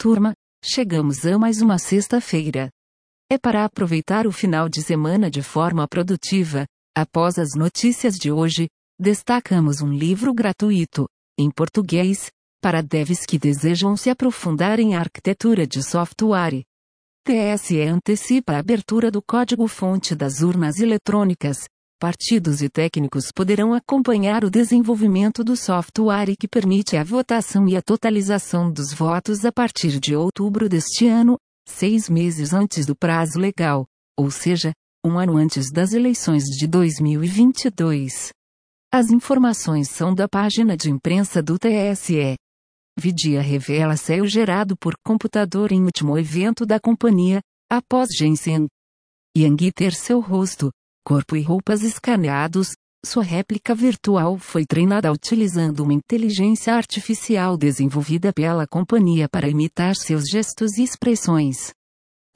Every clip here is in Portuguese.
Turma, chegamos a mais uma sexta-feira. É para aproveitar o final de semana de forma produtiva. Após as notícias de hoje, destacamos um livro gratuito, em português, para devs que desejam se aprofundar em arquitetura de software. TSE antecipa a abertura do código-fonte das urnas eletrônicas. Partidos e técnicos poderão acompanhar o desenvolvimento do software que permite a votação e a totalização dos votos a partir de outubro deste ano, seis meses antes do prazo legal, ou seja, um ano antes das eleições de 2022. As informações são da página de imprensa do TSE. Vidia revela céu gerado por computador em último evento da companhia, após Jensen Yang ter seu rosto, corpo e roupas escaneados, sua réplica virtual foi treinada utilizando uma inteligência artificial desenvolvida pela companhia para imitar seus gestos e expressões.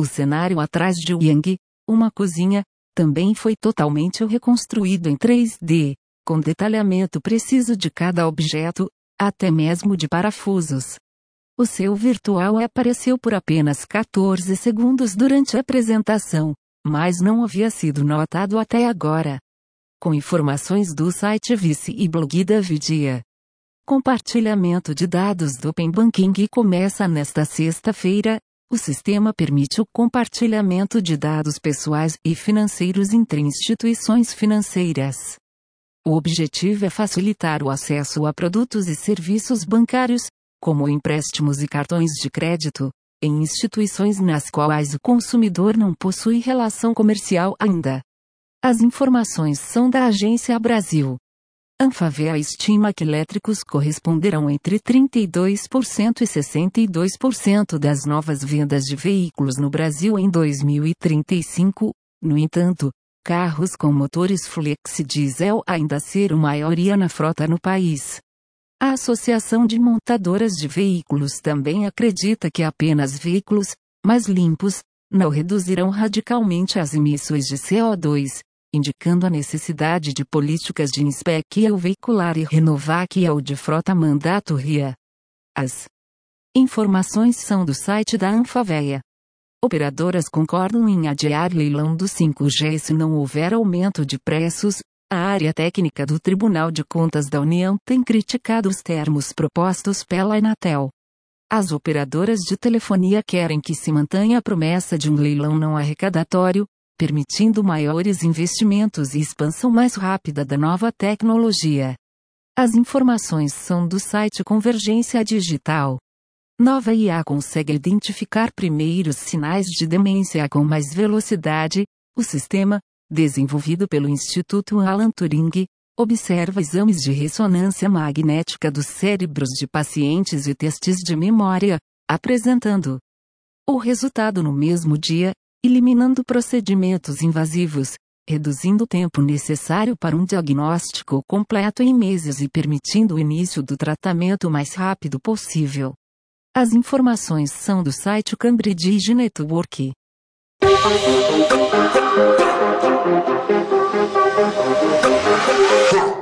O cenário atrás de Yang, uma cozinha, também foi totalmente reconstruído em 3D, com detalhamento preciso de cada objeto, até mesmo de parafusos. O seu virtual apareceu por apenas 14 segundos durante a apresentação, mas não havia sido notado até agora. Com informações do site Vice e blog da Vidia. Compartilhamento de dados do Open Banking começa nesta sexta-feira. O sistema permite o compartilhamento de dados pessoais e financeiros entre instituições financeiras. O objetivo é facilitar o acesso a produtos e serviços bancários, como empréstimos e cartões de crédito, em instituições nas quais o consumidor não possui relação comercial ainda. As informações são da Agência Brasil. Anfavea estima que elétricos corresponderão entre 32% e 62% das novas vendas de veículos no Brasil em 2035. No entanto, carros com motores flex diesel ainda serão maioria na frota no país. A Associação de Montadoras de Veículos também acredita que apenas veículos mais limpos não reduzirão radicalmente as emissões de CO2, indicando a necessidade de políticas de inspeção veicular e renovar que é o de frota mandato RIA. As informações são do site da Anfavea. Operadoras concordam em adiar leilão do 5G se não houver aumento de preços. A área técnica do Tribunal de Contas da União tem criticado os termos propostos pela Anatel. As operadoras de telefonia querem que se mantenha a promessa de um leilão não arrecadatório, permitindo maiores investimentos e expansão mais rápida da nova tecnologia. As informações são do site Convergência Digital. Nova IA consegue identificar primeiros sinais de demência com mais velocidade. O sistema, desenvolvido pelo Instituto Alan Turing, observa exames de ressonância magnética dos cérebros de pacientes e testes de memória, apresentando o resultado no mesmo dia, eliminando procedimentos invasivos, reduzindo o tempo necessário para um diagnóstico completo em meses e permitindo o início do tratamento o mais rápido possível. As informações são do site Cambridge Network. Yeah.